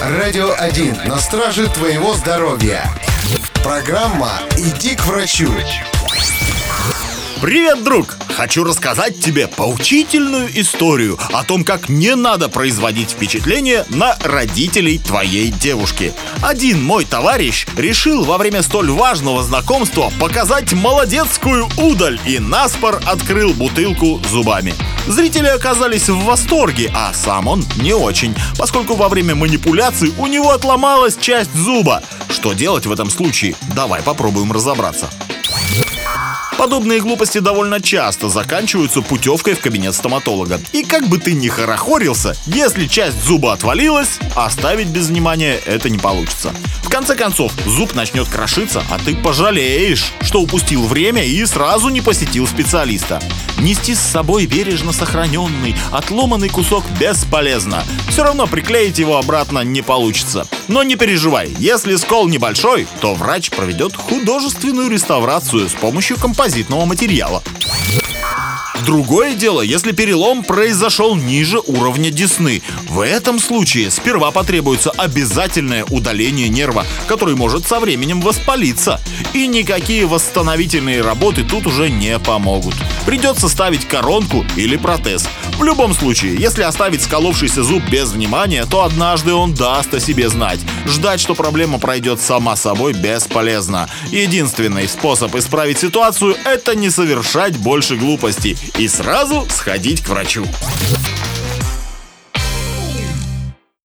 Радио 1 на страже твоего здоровья. Программа «Иди к врачу». Привет, друг! Хочу рассказать тебе поучительную историю о том, как не надо производить впечатление на родителей твоей девушки. Один мой товарищ решил во время столь важного знакомства показать молодецкую удаль и наспор открыл бутылку зубами. Зрители оказались в восторге, а сам он не очень, поскольку во время манипуляций у него отломалась часть зуба. Что делать в этом случае? Давай попробуем разобраться. Подобные глупости довольно часто заканчиваются путевкой в кабинет стоматолога. И как бы ты ни хорохорился, если часть зуба отвалилась, оставить без внимания это не получится. В конце концов, зуб начнет крошиться, а ты пожалеешь, что упустил время и сразу не посетил специалиста. Нести с собой бережно сохраненный, отломанный кусок бесполезно. Все равно приклеить его обратно не получится. Но не переживай, если скол небольшой, то врач проведет художественную реставрацию с помощью композитного материала. Другое дело, если перелом произошел ниже уровня десны. В этом случае сперва потребуется обязательное удаление нерва, который может со временем воспалиться. И никакие восстановительные работы тут уже не помогут. Придется ставить коронку или протез. В любом случае, если оставить сколовшийся зуб без внимания, то однажды он даст о себе знать. Ждать, что проблема пройдет сама собой, бесполезно. Единственный способ исправить ситуацию – это не совершать больше глупостей и сразу сходить к врачу.